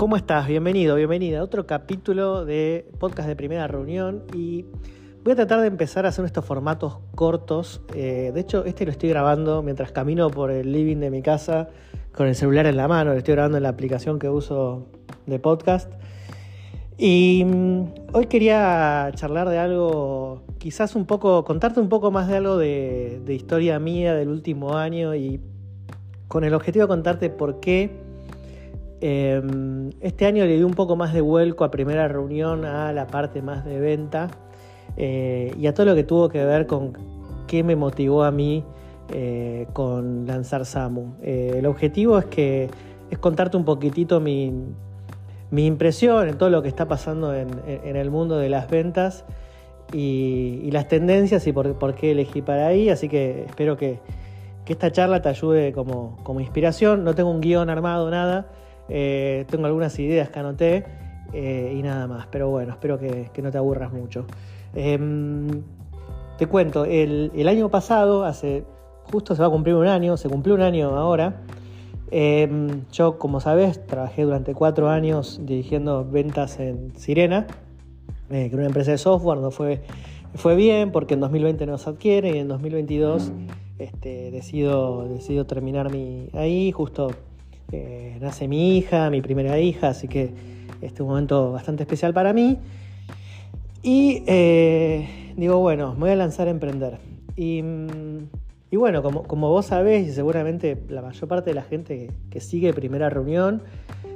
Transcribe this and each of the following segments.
¿Cómo estás? Bienvenido, bienvenida a otro capítulo de podcast de primera reunión y voy a tratar de empezar a hacer estos formatos cortos. Eh, de hecho, este lo estoy grabando mientras camino por el living de mi casa con el celular en la mano, lo estoy grabando en la aplicación que uso de podcast. Y mm, hoy quería charlar de algo, quizás un poco, contarte un poco más de algo de, de historia mía del último año y con el objetivo de contarte por qué Em, este año le di un poco más de vuelco a primera reunión a la parte más de venta eh, y a todo lo que tuvo que ver con qué me motivó a mí eh, con lanzar Samu. Eh, el objetivo es que es contarte un poquitito mi, impresión en todo lo que está pasando en, el mundo de las ventas y, las tendencias y por, qué elegí para ahí. Así que espero que, esta charla te ayude como, como inspiración. No tengo un guion armado, nada. Eh, tengo algunas ideas que anoté eh, y nada más, pero bueno, espero que, no te aburras mucho. Em, te cuento, el, año pasado, hace justo se va a cumplir un año, se cumplió un año ahora. Em, yo, como sabes, trabajé durante cuatro años dirigiendo ventas en Sirena, eh, que era una empresa de software, no fue, fue bien porque en 2020 nos adquiere y en 2022 este, decido, decido terminar mi, ahí, justo eh, nace mi hija, mi primera hija, así que este es un momento bastante especial para mí. Y eh, digo, bueno, me voy a lanzar a emprender. Y, bueno, como, vos sabés, y seguramente la mayor parte de la gente que, sigue Primera Reunión,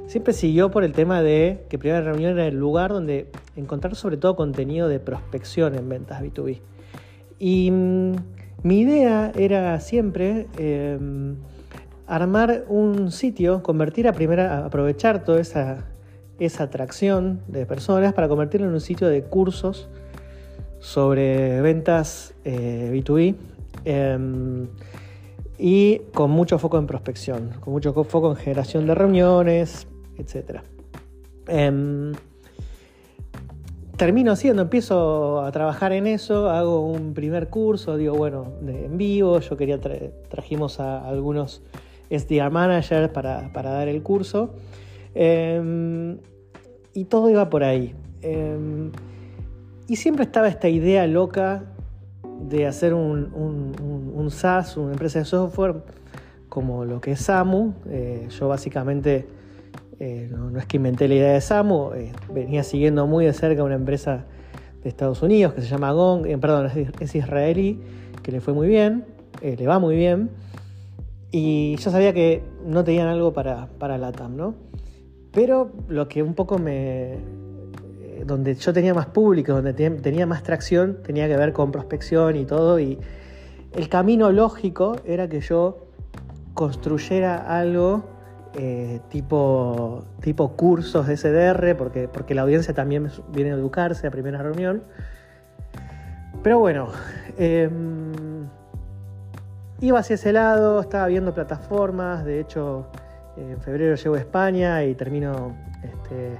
siempre siguió por el tema de que Primera Reunión era el lugar donde encontrar sobre todo contenido de prospección en ventas B2B. Y mm, mi idea era siempre... Em, armar un sitio, convertir a primera, aprovechar toda esa, esa atracción de personas para convertirlo en un sitio de cursos sobre ventas B2B eh, em, y con mucho foco en prospección, con mucho foco en generación de reuniones, etc. Em, termino haciendo, empiezo a trabajar en eso, hago un primer curso, digo, bueno, en vivo, yo quería, trajimos a algunos SDR Manager para, dar el curso. Em, y todo iba por ahí. Em, y siempre estaba esta idea loca de hacer un, un, SaaS, una empresa de software, como lo que es Samu. Eh, yo básicamente, eh, no, es que inventé la idea de Samu, eh, venía siguiendo muy de cerca una empresa de Estados Unidos que se llama Gong, perdón, es, es, israelí, que le fue muy bien, le va muy bien. Y yo sabía que no tenían algo para, para LATAM, ¿no? Pero lo que un poco me. Eh, donde yo tenía más público, donde tenía más tracción, tenía que ver con prospección y todo. Y el camino lógico era que yo construyera algo eh, tipo, tipo cursos de SDR, porque, porque la audiencia también viene a educarse a primera reunión. Pero bueno, em, iba hacia ese lado, estaba viendo plataformas, de hecho en febrero llego a España y termino, este,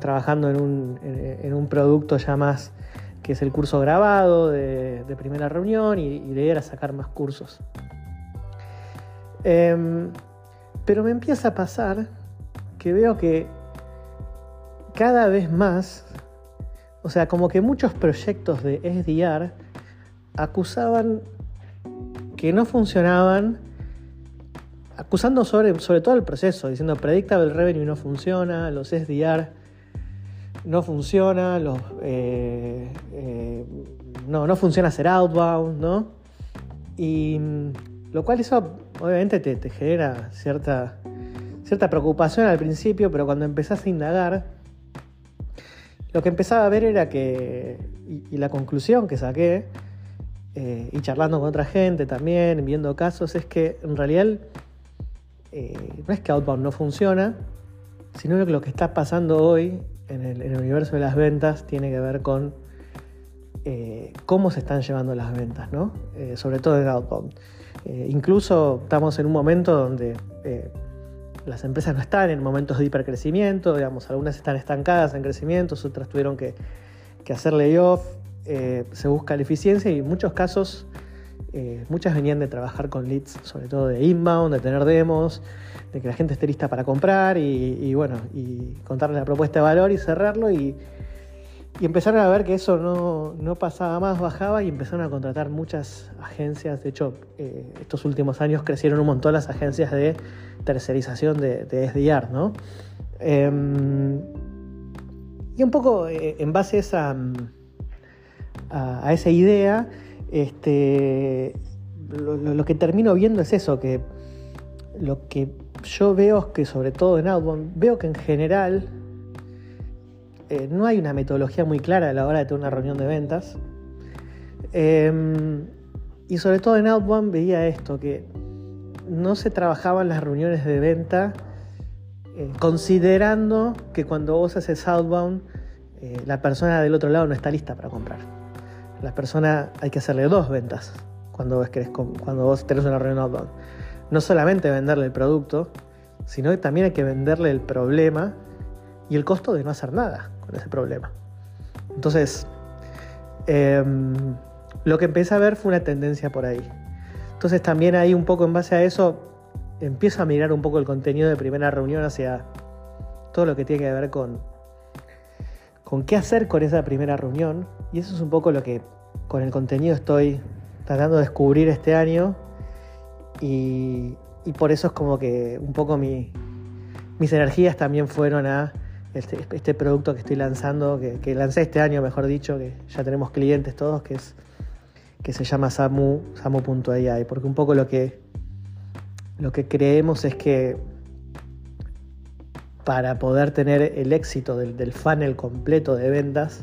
trabajando en un, producto ya más que es el curso grabado de, primera reunión y, y, la idea era sacar más cursos. Em, pero me empieza a pasar que veo que cada vez más, o sea, como que muchos proyectos de SDR acusaban que no funcionaban, acusando sobre, sobre todo el proceso, diciendo predictable revenue no funciona, los SDR no funciona, los, eh, eh, no, no funciona hacer outbound, ¿no? Y mm, lo cual eso obviamente te, genera cierta, cierta preocupación al principio, pero cuando empezás a indagar, lo que empezaba a ver era que, y la conclusión que saqué, eh, y charlando con otra gente también, viendo casos, es que en realidad eh, no es que Outbound no funciona, sino que lo que está pasando hoy en el, universo de las ventas tiene que ver con eh, cómo se están llevando las ventas, ¿no? sobre todo en Outbound. incluso estamos en un momento donde las empresas no están en momentos de hipercrecimiento, digamos, algunas están estancadas en crecimiento, otras tuvieron que, que hacer layoff, eh, se busca la eficiencia y en muchos casos eh, muchas venían de trabajar con leads, sobre todo de inbound, de tener demos, de que la gente esté lista para comprar y, bueno, y contarle la propuesta de valor y cerrarlo y, empezaron a ver que eso no, pasaba más, bajaba y empezaron a contratar muchas agencias. De hecho, eh, estos últimos años crecieron un montón las agencias de tercerización de, de SDR, ¿no? Em, y un poco en base a esa, a, esa idea, este, lo, que termino viendo es eso, que lo que yo veo es que sobre todo en Outbound, veo que en general eh, no hay una metodología muy clara a la hora de tener una reunión de ventas. Em, y sobre todo en Outbound veía esto, que no se trabajaban las reuniones de venta eh, considerando que cuando vos haces outbound, eh, la persona del otro lado no está lista para comprar. La persona hay que hacerle dos ventas cuando vos, querés, cuando vos tenés una reunión outbound. No solamente venderle el producto, sino que también hay que venderle el problema y el costo de no hacer nada con ese problema. Entonces, em, lo que empecé a ver fue una tendencia por ahí. Entonces también ahí un poco en base a eso empiezo a mirar un poco el contenido de primera reunión hacia todo lo que tiene que ver con, con qué hacer con esa primera reunión. Y eso es un poco lo que con el contenido estoy tratando de descubrir este año. Y, por eso es como que un poco mis energías también fueron a este, este producto que estoy lanzando, que, lancé este año, mejor dicho, que ya tenemos clientes todos, que es que se llama Samu, Samu.ai, porque un poco lo que lo que creemos es que para poder tener el éxito del, funnel completo de ventas,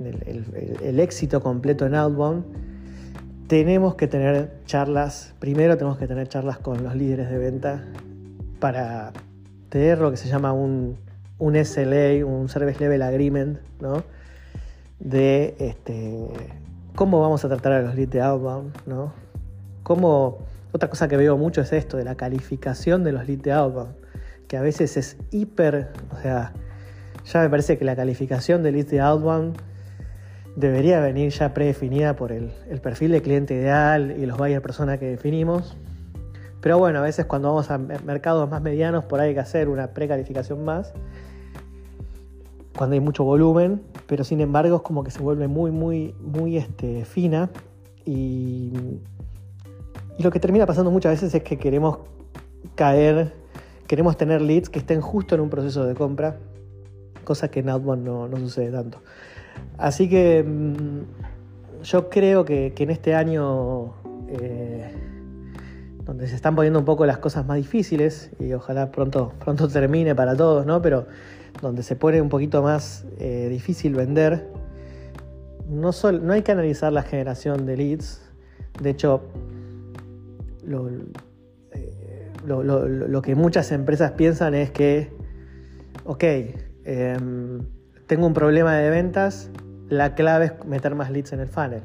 el, éxito completo en Outbound, tenemos que tener charlas, primero tenemos que tener charlas con los líderes de venta para tener lo que se llama un, SLA, un Service Level Agreement, ¿no? De este, cómo vamos a tratar a los leads de Outbound, ¿no? Cómo otra cosa que veo mucho es esto, de la calificación de los leads de outbound, que a veces es hiper, o sea, ya me parece que la calificación de leads de outbound debería venir ya predefinida por el, perfil de cliente ideal y los buyer persona que definimos. Pero bueno, a veces cuando vamos a mercados más medianos, por ahí hay que hacer una precalificación más, cuando hay mucho volumen, pero sin embargo es como que se vuelve muy, muy, muy este, fina y y lo que termina pasando muchas veces es que queremos caer, queremos tener leads que estén justo en un proceso de compra, cosa que en Outbound no, sucede tanto. Así que mm, yo creo que, en este año, eh, donde se están poniendo un poco las cosas más difíciles, y ojalá pronto, pronto termine para todos, ¿no? Pero donde se pone un poquito más eh, difícil vender, no, no hay que analizar la generación de leads. De hecho, eh, lo, que muchas empresas piensan es que, ok, em, tengo un problema de ventas, la clave es meter más leads en el funnel.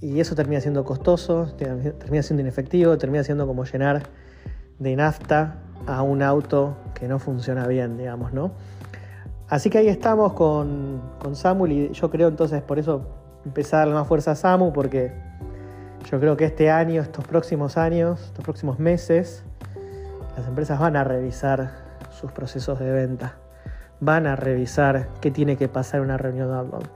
Y eso termina siendo costoso, termina siendo inefectivo, termina siendo como llenar de nafta a un auto que no funciona bien, digamos, ¿no? Así que ahí estamos con, con Samuel y yo creo entonces por eso empezar a darle más fuerza a Samu porque yo creo que este año, estos próximos años, estos próximos meses, las empresas van a revisar sus procesos de venta, van a revisar qué tiene que pasar en una reunión de outbound.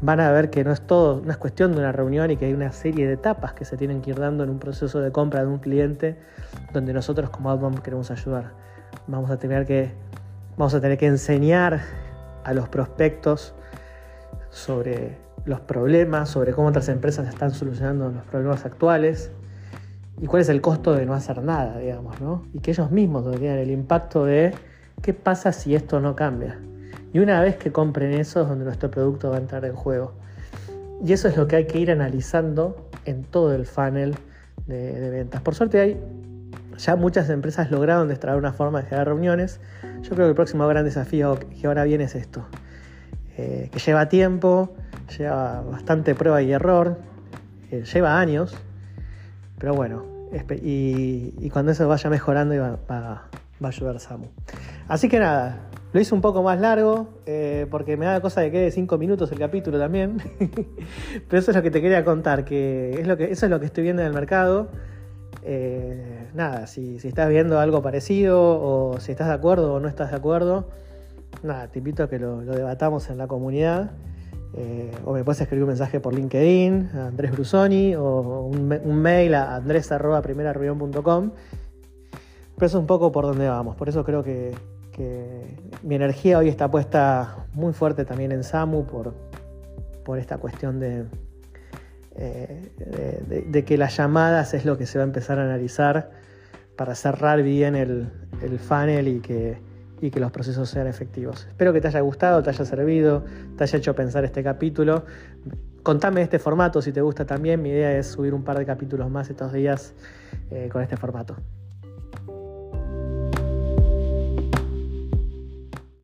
Van a ver que no es todo, no es cuestión de una reunión y que hay una serie de etapas que se tienen que ir dando en un proceso de compra de un cliente donde nosotros como outbound queremos ayudar. Vamos a tener que, vamos a tener que enseñar a los prospectos sobre los problemas, sobre cómo otras empresas están solucionando los problemas actuales y cuál es el costo de no hacer nada, digamos, ¿no? Y que ellos mismos tengan el impacto de qué pasa si esto no cambia. Y una vez que compren eso es donde nuestro producto va a entrar en juego. Y eso es lo que hay que ir analizando en todo el funnel de, ventas. Por suerte hay ya muchas empresas lograron destrabar una forma de generar reuniones. Yo creo que el próximo gran desafío que ahora viene es esto. Eh, que lleva tiempo, lleva bastante prueba y error, eh, lleva años, pero bueno, y, cuando eso vaya mejorando va, a ayudar Samu. Así que nada, Lo hice un poco más largo, eh, porque me da cosa de que quede 5 minutos el capítulo también. Pero eso es lo que te quería contar, que, es lo que eso es lo que estoy viendo en el mercado. Eh, nada, si, estás viendo algo parecido o si estás de acuerdo o no estás de acuerdo, nada, te invito a que lo, debatamos en la comunidad. Eh, o me puedes escribir un mensaje por LinkedIn a Andrés Brusoni o un, mail a andres.primerareunión.com. Pero eso es un poco por donde vamos. Por eso creo que, mi energía hoy está puesta muy fuerte también en Samu por, por esta cuestión de, eh, de, que las llamadas es lo que se va a empezar a analizar para cerrar bien el, funnel y que, y que los procesos sean efectivos. Espero que te haya gustado, te haya servido, te haya hecho pensar este capítulo. Contame este formato si te gusta también. Mi idea es subir un par de capítulos más estos días eh, con este formato.